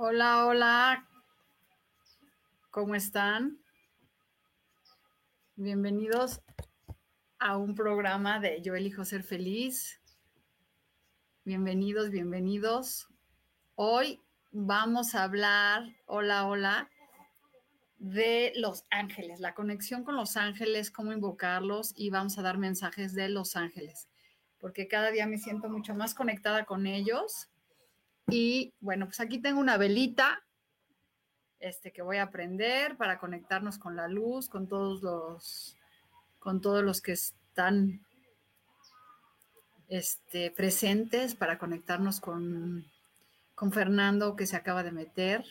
Hola, hola. ¿Cómo están? Bienvenidos a un programa de Yo elijo ser feliz. Bienvenidos, bienvenidos. Hoy vamos a hablar, hola, hola, de los ángeles, la conexión con los ángeles, cómo invocarlos y vamos a dar mensajes de los ángeles, porque cada día me siento mucho más conectada con ellos y bueno, pues aquí tengo una velita este, que voy a prender para conectarnos con la luz, con todos los, con todos los que están este, presentes, para conectarnos con, con Fernando que se acaba de meter.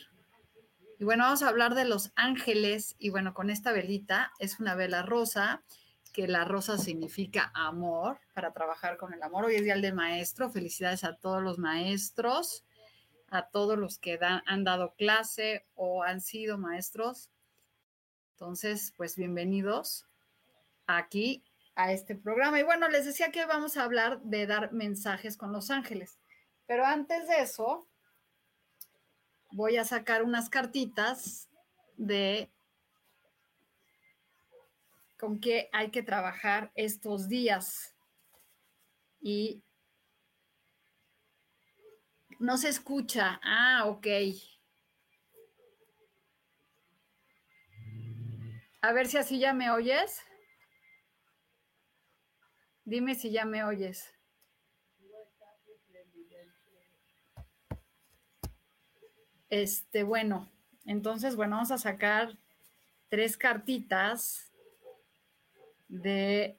Y bueno, vamos a hablar de los ángeles. Y bueno, con esta velita es una vela rosa, que la rosa significa amor, para trabajar con el amor. Hoy es Día del Maestro. Felicidades a todos los maestros a todos los que han dado clase o han sido maestros. Entonces, pues bienvenidos aquí a este programa. Y bueno, les decía que vamos a hablar de dar mensajes con los ángeles. Pero antes de eso, voy a sacar unas cartitas de con qué hay que trabajar estos días. Y no se escucha. Ah, ok. A ver si así ya me oyes. Dime si ya me oyes. Este, bueno, entonces, bueno, vamos a sacar tres cartitas de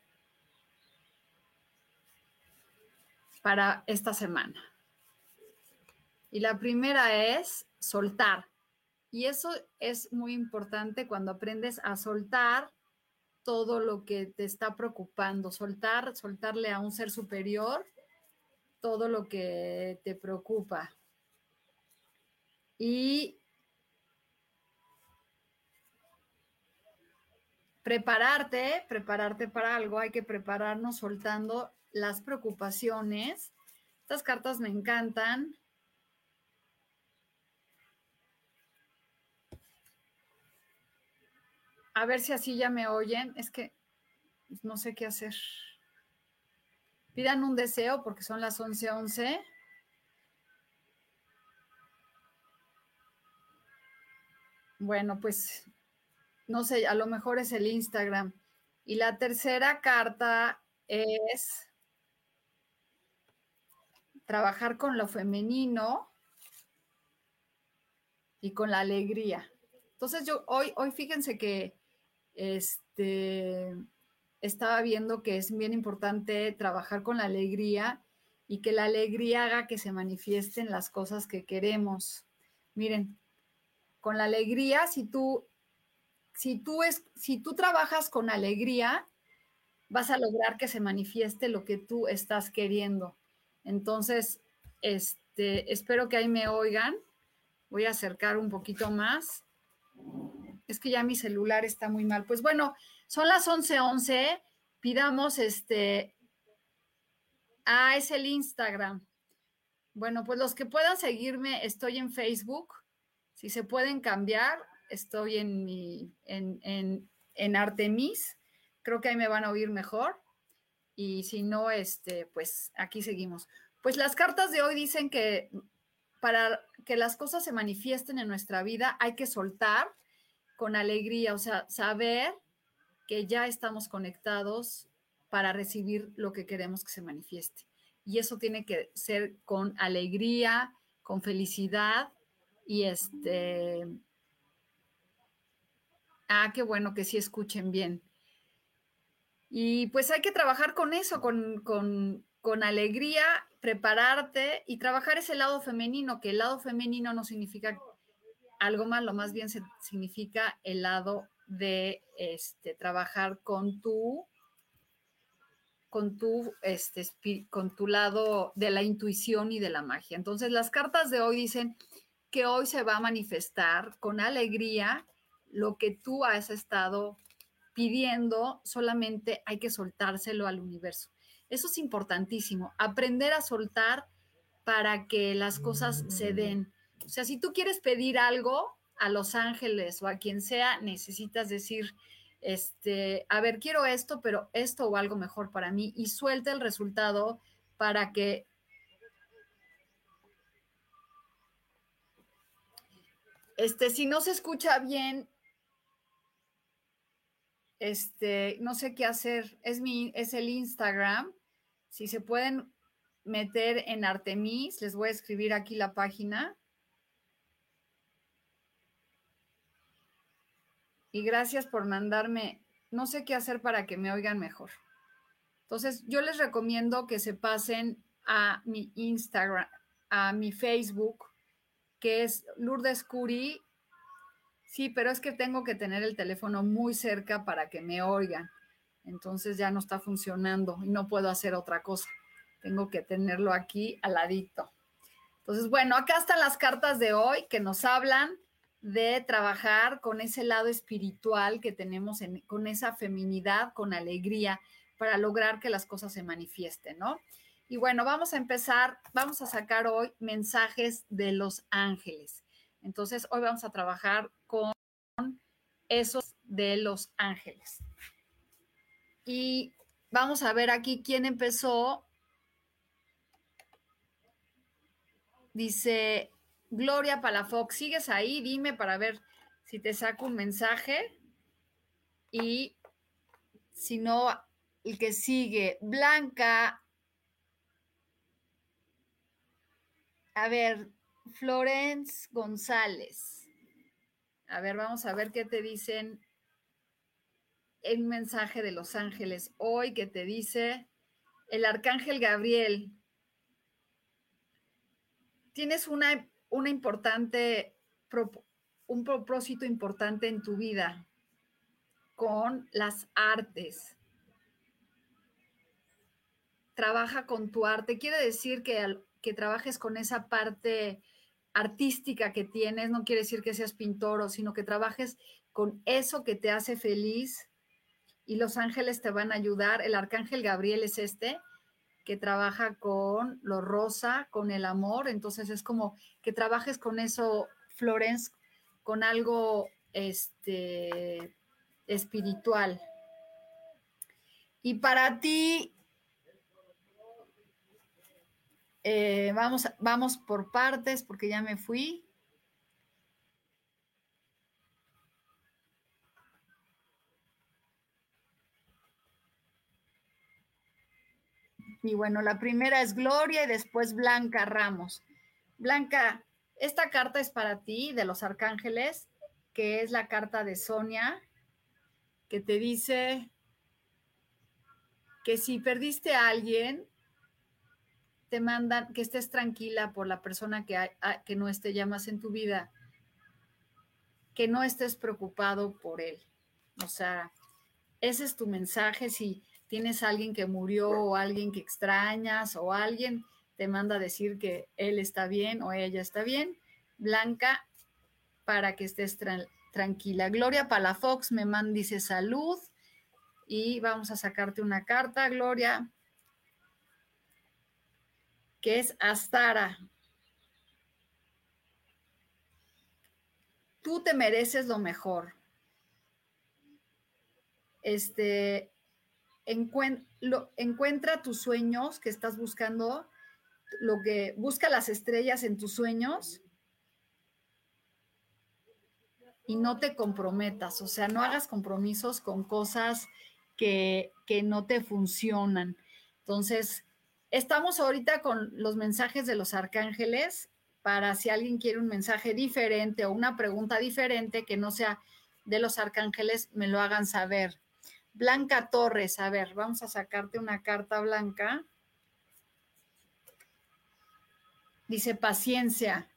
para esta semana. Y la primera es soltar. Y eso es muy importante cuando aprendes a soltar todo lo que te está preocupando, soltar, soltarle a un ser superior todo lo que te preocupa. Y prepararte, prepararte para algo, hay que prepararnos soltando las preocupaciones. Estas cartas me encantan A ver si así ya me oyen. Es que pues, no sé qué hacer. Pidan un deseo porque son las 11:11. 11. Bueno, pues no sé, a lo mejor es el Instagram. Y la tercera carta es trabajar con lo femenino y con la alegría. Entonces yo hoy, hoy fíjense que este, estaba viendo que es bien importante trabajar con la alegría y que la alegría haga que se manifiesten las cosas que queremos. Miren, con la alegría, si tú, si tú, es, si tú trabajas con alegría, vas a lograr que se manifieste lo que tú estás queriendo. Entonces, este, espero que ahí me oigan. Voy a acercar un poquito más es que ya mi celular está muy mal. Pues bueno, son las 11:11. 11, pidamos este. Ah, es el Instagram. Bueno, pues los que puedan seguirme, estoy en Facebook. Si se pueden cambiar, estoy en mi, en, en, en Artemis. Creo que ahí me van a oír mejor. Y si no, este, pues aquí seguimos. Pues las cartas de hoy dicen que para que las cosas se manifiesten en nuestra vida hay que soltar con alegría, o sea, saber que ya estamos conectados para recibir lo que queremos que se manifieste. Y eso tiene que ser con alegría, con felicidad y este... Ah, qué bueno que sí escuchen bien. Y pues hay que trabajar con eso, con, con, con alegría, prepararte y trabajar ese lado femenino, que el lado femenino no significa algo malo, más bien significa el lado de este, trabajar con tu con tu, este, con tu lado de la intuición y de la magia. Entonces, las cartas de hoy dicen que hoy se va a manifestar con alegría lo que tú has estado pidiendo, solamente hay que soltárselo al universo. Eso es importantísimo, aprender a soltar para que las cosas se den. O sea, si tú quieres pedir algo a los ángeles o a quien sea, necesitas decir, este, a ver, quiero esto, pero esto o algo mejor para mí y suelta el resultado para que este, si no se escucha bien, este, no sé qué hacer, es mi, es el Instagram, si se pueden meter en Artemis, les voy a escribir aquí la página. Y gracias por mandarme, no sé qué hacer para que me oigan mejor. Entonces, yo les recomiendo que se pasen a mi Instagram, a mi Facebook, que es Lourdes Curi. Sí, pero es que tengo que tener el teléfono muy cerca para que me oigan entonces ya no está funcionando y no puedo hacer otra cosa. Tengo que tenerlo aquí al ladito. Entonces, bueno, acá están las cartas de hoy que nos hablan de trabajar con ese lado espiritual que tenemos, con esa feminidad, con alegría, para lograr que las cosas se manifiesten, ¿no? Y bueno, vamos a empezar, vamos a sacar hoy mensajes de los ángeles. Entonces, hoy vamos a trabajar con esos de los ángeles. Y vamos a ver aquí quién empezó. Dice Gloria Palafox, ¿sigues ahí? Dime para ver si te saco un mensaje. Y si no, el que sigue, Blanca. A ver, Florence González. A ver, vamos a ver qué te dicen el mensaje de los ángeles hoy que te dice el arcángel Gabriel. Tienes una, una importante, un propósito importante en tu vida con las artes. Trabaja con tu arte. Quiere decir que, que trabajes con esa parte artística que tienes. No quiere decir que seas pintor, sino que trabajes con eso que te hace feliz y los ángeles te van a ayudar. El arcángel Gabriel es este, que trabaja con lo rosa, con el amor. Entonces es como que trabajes con eso, Florence, con algo este, espiritual. Y para ti, eh, vamos, vamos por partes porque ya me fui. Y bueno, la primera es Gloria y después Blanca Ramos. Blanca, esta carta es para ti de los arcángeles, que es la carta de Sonia, que te dice que si perdiste a alguien, te mandan que estés tranquila por la persona que, que no esté ya más en tu vida, que no estés preocupado por él. O sea, ese es tu mensaje. Si tienes a alguien que murió o alguien que extrañas o alguien te manda a decir que él está bien o ella está bien, Blanca, para que estés tranquila. Gloria Palafox me manda, dice salud y vamos a sacarte una carta, Gloria, que es Astara. Tú te mereces lo mejor. Este, encuentra tus sueños que estás buscando lo que busca las estrellas en tus sueños y no te comprometas, o sea, no hagas compromisos con cosas que, que no te funcionan. Entonces, estamos ahorita con los mensajes de los arcángeles para si alguien quiere un mensaje diferente o una pregunta diferente que no sea de los arcángeles, me lo hagan saber. Blanca Torres, a ver, vamos a sacarte una carta blanca. Dice paciencia.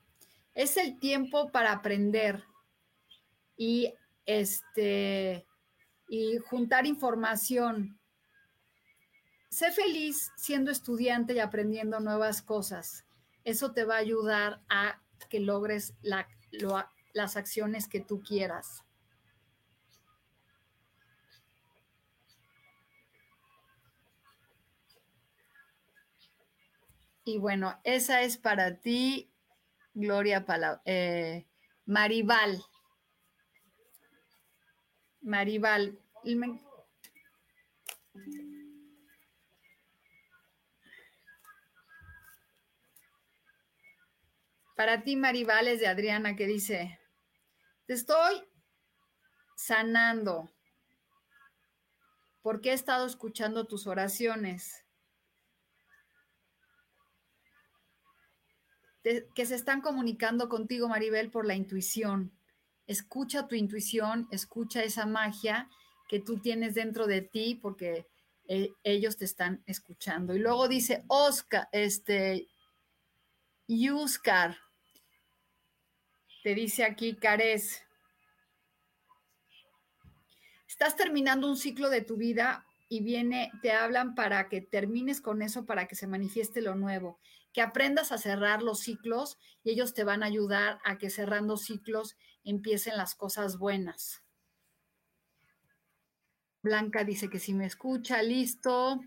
Es el tiempo para aprender y este y juntar información. Sé feliz siendo estudiante y aprendiendo nuevas cosas. Eso te va a ayudar a que logres las acciones que tú quieras. Y bueno, esa es para ti, Gloria eh, Maribal. Maribal. Para ti, Maribal, es de Adriana que dice, te estoy sanando porque he estado escuchando tus oraciones. Que se están comunicando contigo, Maribel, por la intuición escucha tu intuición, escucha esa magia que tú tienes dentro de ti porque eh, ellos te están escuchando. Y luego dice Oscar, este, Yuscar, te dice aquí Cares, estás terminando un ciclo de tu vida y viene, te hablan para que termines con eso, para que se manifieste lo nuevo, que aprendas a cerrar los ciclos y ellos te van a ayudar a que cerrando ciclos empiecen las cosas buenas. Blanca dice que si me escucha, listo.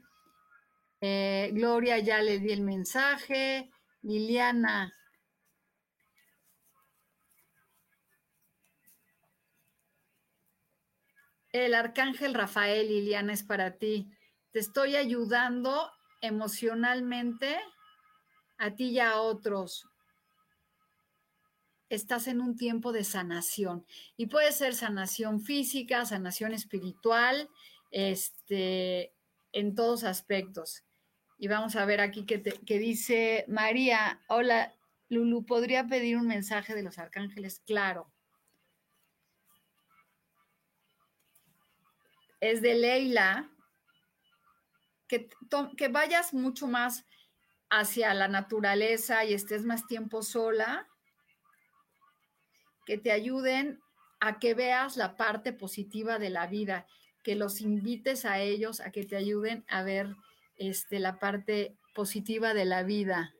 Eh, Gloria ya le di el mensaje. Liliana. El arcángel Rafael, Liliana, es para ti. Te estoy ayudando emocionalmente a ti y a otros estás en un tiempo de sanación y puede ser sanación física, sanación espiritual, este, en todos aspectos. Y vamos a ver aquí que, dice María, hola Lulu, ¿podría pedir un mensaje de los arcángeles? Claro. Es de Leila, que, que vayas mucho más hacia la naturaleza y estés más tiempo sola que te ayuden a que veas la parte positiva de la vida, que los invites a ellos a que te ayuden a ver este, la parte positiva de la vida.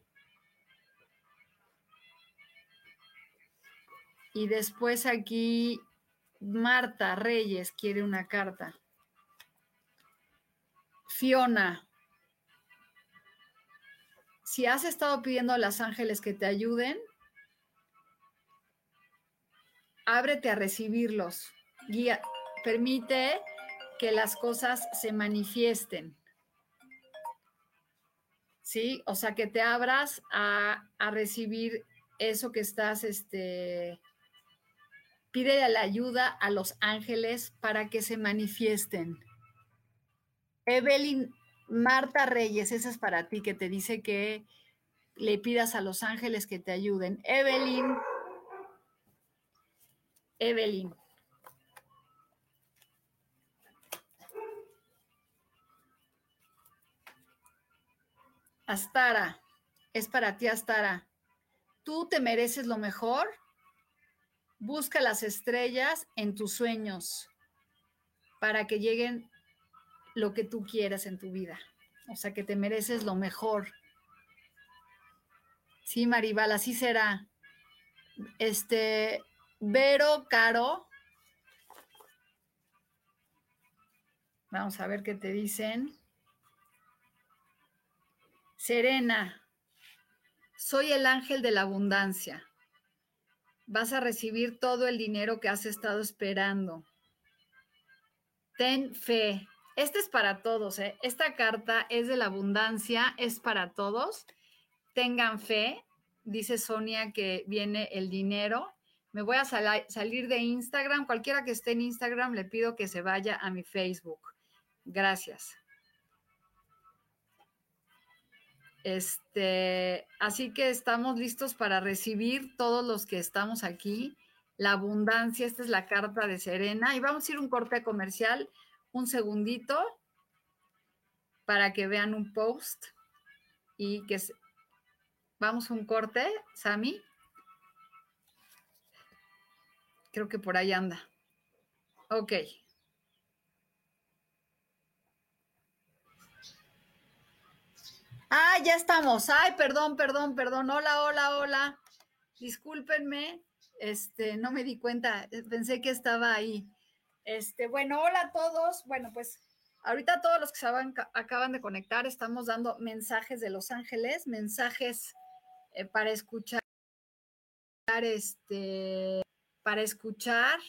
Y después aquí Marta Reyes quiere una carta. Fiona, si has estado pidiendo a los ángeles que te ayuden, ábrete a recibirlos. Guía, permite que las cosas se manifiesten. ¿Sí? O sea, que te abras a, recibir eso que estás, este, pide la ayuda a los ángeles para que se manifiesten. Evelyn Marta Reyes, esa es para ti, que te dice que le pidas a los ángeles que te ayuden. Evelyn. Evelyn. Astara, es para ti, Astara. Tú te mereces lo mejor. Busca las estrellas en tus sueños para que lleguen lo que tú quieras en tu vida. O sea, que te mereces lo mejor. Sí, Maribal, así será. Este, Vero Caro. Vamos a ver qué te dicen. Serena, soy el ángel de la abundancia. Vas a recibir todo el dinero que has estado esperando. Ten fe. Este es para todos. ¿eh? Esta carta es de la abundancia, es para todos. tengan fe. Dice Sonia que viene el dinero. Me voy a salir de Instagram. Cualquiera que esté en Instagram, le pido que se vaya a mi Facebook. Gracias. Este, así que estamos listos para recibir todos los que estamos aquí. La abundancia, esta es la carta de Serena. Y vamos a ir un corte comercial, un segundito, para que vean un post y que vamos a un corte, Sami. Creo que por ahí anda. Ok. Ah, ya estamos. Ay, perdón, perdón, perdón. Hola, hola, hola. Discúlpenme. Este, no me di cuenta. Pensé que estaba ahí. Este, bueno, hola a todos. Bueno, pues ahorita todos los que se acaban de conectar estamos dando mensajes de Los Ángeles, mensajes eh, para escuchar, este, para escuchar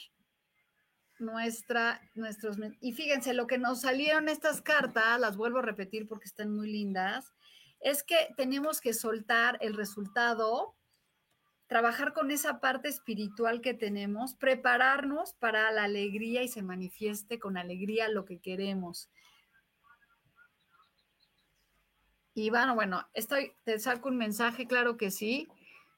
nuestra, nuestros, y fíjense, lo que nos salieron estas cartas, las vuelvo a repetir porque están muy lindas, es que tenemos que soltar el resultado, trabajar con esa parte espiritual que tenemos, prepararnos para la alegría y se manifieste con alegría lo que queremos. Y bueno, bueno, estoy, te saco un mensaje, claro que sí.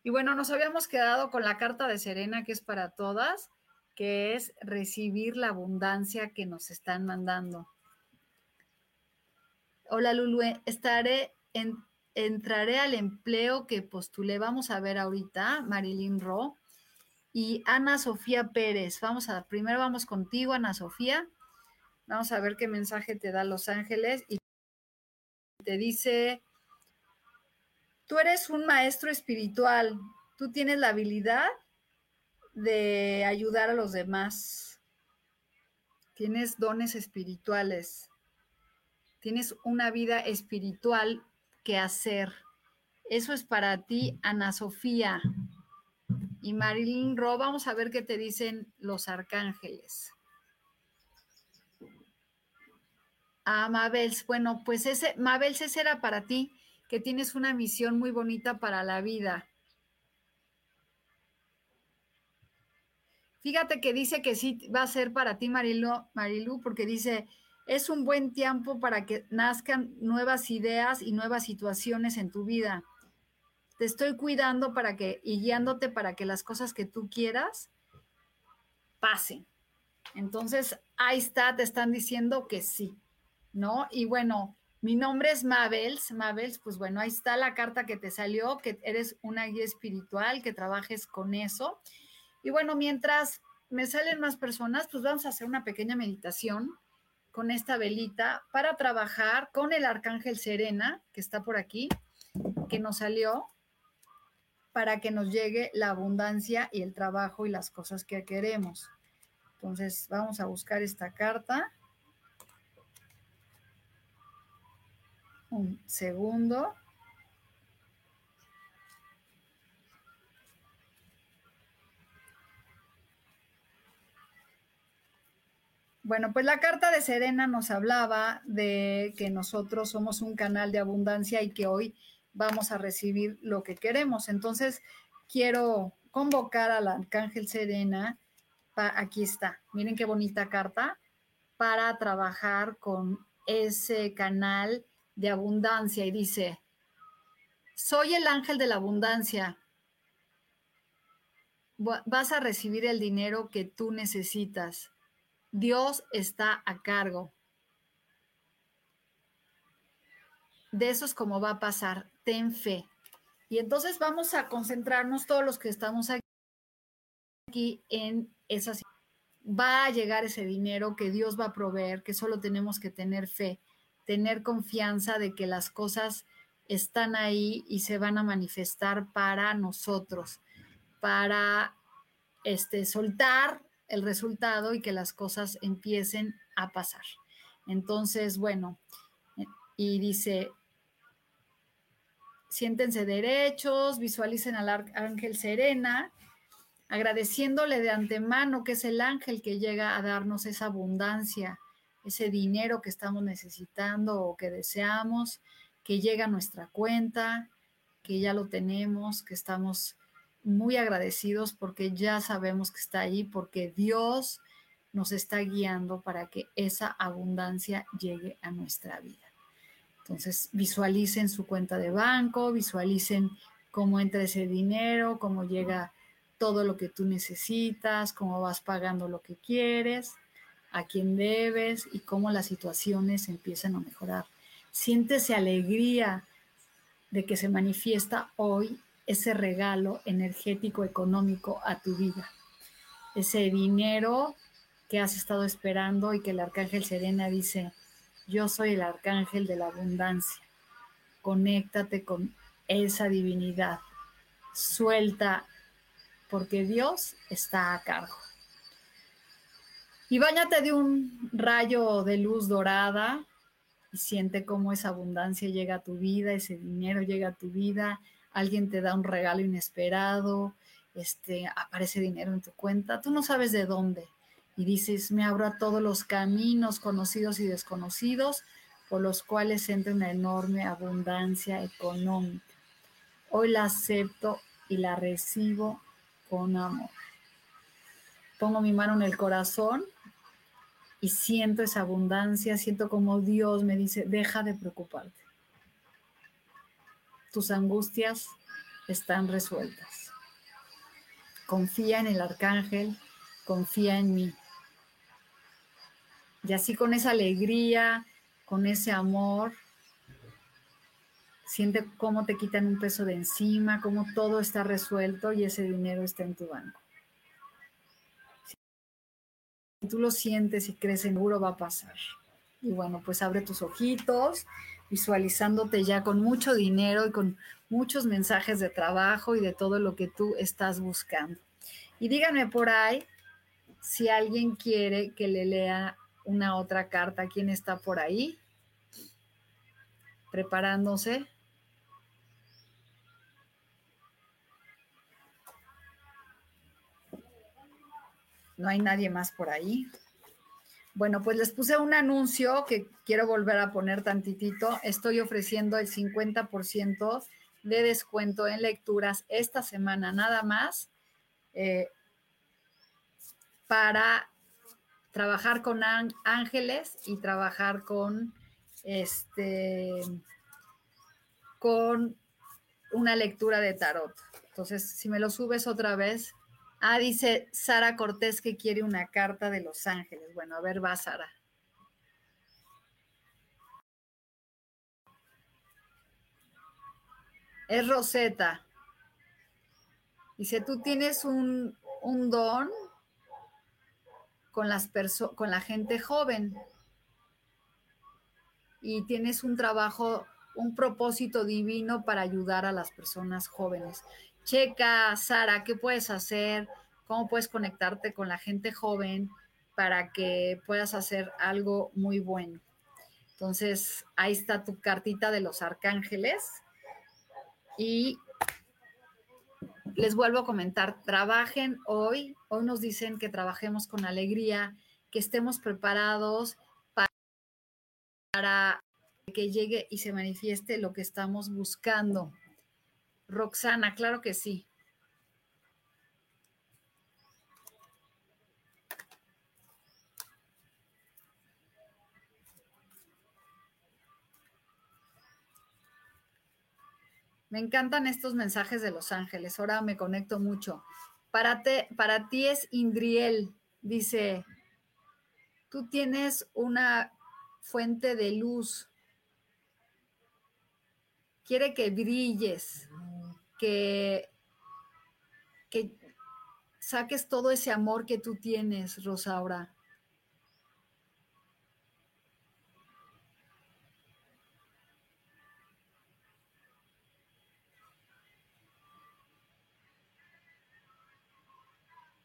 Y bueno, nos habíamos quedado con la carta de Serena, que es para todas, que es recibir la abundancia que nos están mandando. Hola Lulu, estaré entraré al empleo que postulé. Vamos a ver ahorita, Marilyn Ro y Ana Sofía Pérez. Vamos a, primero vamos contigo, Ana Sofía. Vamos a ver qué mensaje te da Los Ángeles y te dice, tú eres un maestro espiritual, tú tienes la habilidad de ayudar a los demás, tienes dones espirituales, tienes una vida espiritual hacer. Eso es para ti, Ana Sofía. Y Marilyn Ro, vamos a ver qué te dicen los arcángeles. Ah, Mabels, bueno, pues ese, Mabels, ese era para ti, que tienes una misión muy bonita para la vida. Fíjate que dice que sí va a ser para ti, Marilu, Marilu porque dice, es un buen tiempo para que nazcan nuevas ideas y nuevas situaciones en tu vida. Te estoy cuidando para que y guiándote para que las cosas que tú quieras pasen. Entonces, ahí está, te están diciendo que sí, ¿no? Y bueno, mi nombre es Mabels. Mabels, pues bueno, ahí está la carta que te salió, que eres una guía espiritual, que trabajes con eso. Y bueno, mientras me salen más personas, pues vamos a hacer una pequeña meditación con esta velita para trabajar con el arcángel Serena, que está por aquí, que nos salió, para que nos llegue la abundancia y el trabajo y las cosas que queremos. Entonces, vamos a buscar esta carta. Un segundo. Bueno, pues la carta de Serena nos hablaba de que nosotros somos un canal de abundancia y que hoy vamos a recibir lo que queremos. Entonces, quiero convocar al arcángel Serena. aquí está, miren qué bonita carta, para trabajar con ese canal de abundancia. Y dice, soy el ángel de la abundancia. Vas a recibir el dinero que tú necesitas Dios está a cargo. De eso es como va a pasar. Ten fe. Y entonces vamos a concentrarnos todos los que estamos aquí en esas. Va a llegar ese dinero que Dios va a proveer, que solo tenemos que tener fe, tener confianza de que las cosas están ahí y se van a manifestar para nosotros, para este, soltar el resultado y que las cosas empiecen a pasar. Entonces, bueno, y dice, siéntense derechos, visualicen al ángel Serena, agradeciéndole de antemano que es el ángel que llega a darnos esa abundancia, ese dinero que estamos necesitando o que deseamos, que llega a nuestra cuenta, que ya lo tenemos, que estamos muy agradecidos porque ya sabemos que está ahí, porque Dios nos está guiando para que esa abundancia llegue a nuestra vida. Entonces, visualicen su cuenta de banco, visualicen cómo entra ese dinero, cómo llega todo lo que tú necesitas, cómo vas pagando lo que quieres, a quién debes y cómo las situaciones empiezan a mejorar. Siéntese alegría de que se manifiesta hoy ese regalo energético económico a tu vida. Ese dinero que has estado esperando y que el arcángel Serena dice, yo soy el arcángel de la abundancia. Conéctate con esa divinidad. Suelta porque Dios está a cargo. Y bañate de un rayo de luz dorada y siente cómo esa abundancia llega a tu vida, ese dinero llega a tu vida, alguien te da un regalo inesperado, este, aparece dinero en tu cuenta, tú no sabes de dónde. Y dices, me abro a todos los caminos conocidos y desconocidos por los cuales entra una enorme abundancia económica. Hoy la acepto y la recibo con amor. Pongo mi mano en el corazón y siento esa abundancia, siento como Dios me dice, deja de preocuparte. Tus angustias están resueltas. Confía en el arcángel, confía en mí. Y así con esa alegría, con ese amor, siente cómo te quitan un peso de encima, cómo todo está resuelto y ese dinero está en tu banco tú lo sientes y crees seguro va a pasar. Y bueno, pues abre tus ojitos, visualizándote ya con mucho dinero y con muchos mensajes de trabajo y de todo lo que tú estás buscando. Y díganme por ahí si alguien quiere que le lea una otra carta. ¿Quién está por ahí? Preparándose. no hay nadie más por ahí. Bueno, pues les puse un anuncio que quiero volver a poner tantitito. Estoy ofreciendo el 50% de descuento en lecturas esta semana nada más eh, para trabajar con ángeles y trabajar con este con una lectura de tarot. Entonces, si me lo subes otra vez, Ah, dice Sara Cortés que quiere una carta de Los Ángeles. Bueno, a ver, va Sara. Es Rosetta. Dice, tú tienes un, don con, las con la gente joven y tienes un trabajo, un propósito divino para ayudar a las personas jóvenes checa, Sara, qué puedes hacer, cómo puedes conectarte con la gente joven para que puedas hacer algo muy bueno. Entonces, ahí está tu cartita de los arcángeles. Y les vuelvo a comentar, trabajen hoy. Hoy nos dicen que trabajemos con alegría, que estemos preparados para, que llegue y se manifieste lo que estamos buscando. Roxana, claro que sí. Me encantan estos mensajes de Los Ángeles. Ahora me conecto mucho. Para, para ti es Indriel, dice, tú tienes una fuente de luz. Quiere que brilles que, que saques todo ese amor que tú tienes, Rosaura.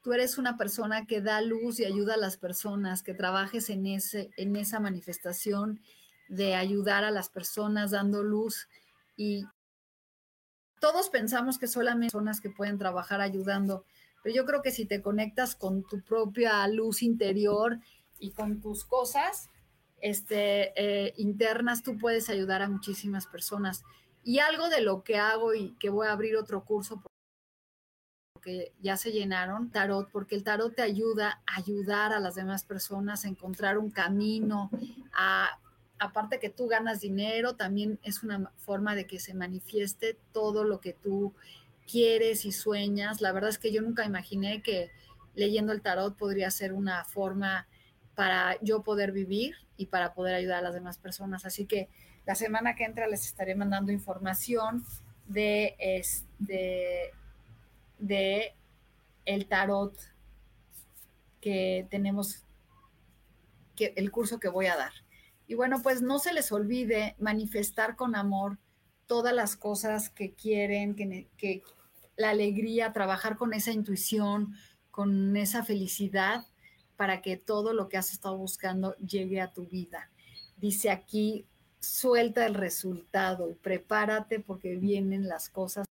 tú eres una persona que da luz y ayuda a las personas, que trabajes en, ese, en esa manifestación de ayudar a las personas dando luz y todos pensamos que solamente personas que pueden trabajar ayudando, pero yo creo que si te conectas con tu propia luz interior y con tus cosas este, eh, internas, tú puedes ayudar a muchísimas personas. Y algo de lo que hago y que voy a abrir otro curso porque ya se llenaron, tarot, porque el tarot te ayuda a ayudar a las demás personas a encontrar un camino, a aparte que tú ganas dinero, también es una forma de que se manifieste todo lo que tú quieres y sueñas. La verdad es que yo nunca imaginé que leyendo el tarot podría ser una forma para yo poder vivir y para poder ayudar a las demás personas. Así que la semana que entra les estaré mandando información de este de el tarot que tenemos que el curso que voy a dar. Y bueno, pues no se les olvide manifestar con amor todas las cosas que quieren, que, la alegría, trabajar con esa intuición, con esa felicidad para que todo lo que has estado buscando llegue a tu vida. Dice aquí, suelta el resultado y prepárate porque vienen las cosas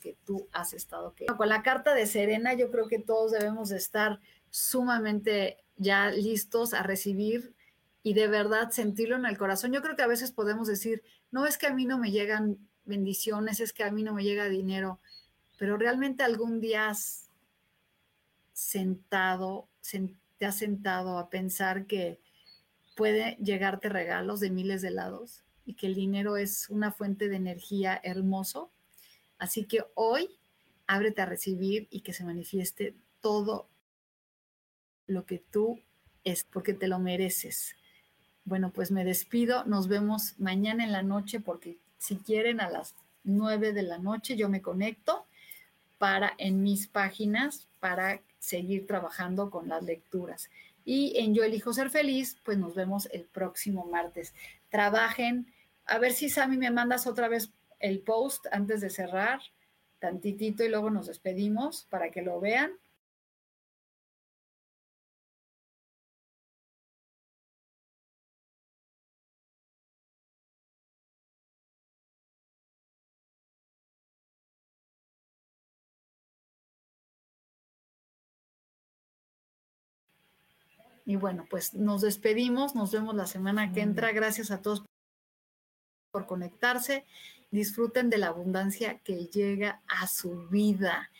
que tú has estado que con la carta de Serena yo creo que todos debemos de estar sumamente ya listos a recibir y de verdad sentirlo en el corazón. Yo creo que a veces podemos decir, no es que a mí no me llegan bendiciones, es que a mí no me llega dinero, pero realmente algún día has sentado, te has sentado a pensar que puede llegarte regalos de miles de lados y que el dinero es una fuente de energía hermoso. Así que hoy ábrete a recibir y que se manifieste todo lo que tú es, porque te lo mereces. Bueno, pues me despido. Nos vemos mañana en la noche porque si quieren a las 9 de la noche yo me conecto para en mis páginas para seguir trabajando con las lecturas. Y en Yo elijo ser feliz, pues nos vemos el próximo martes. Trabajen. A ver si Sammy me mandas otra vez el post antes de cerrar, tantitito y luego nos despedimos para que lo vean. Y bueno, pues nos despedimos, nos vemos la semana que entra. Gracias a todos por conectarse. Disfruten de la abundancia que llega a su vida.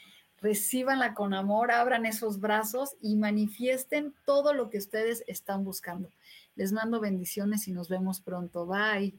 Recíbanla con amor, abran esos brazos y manifiesten todo lo que ustedes están buscando. Les mando bendiciones y nos vemos pronto. Bye.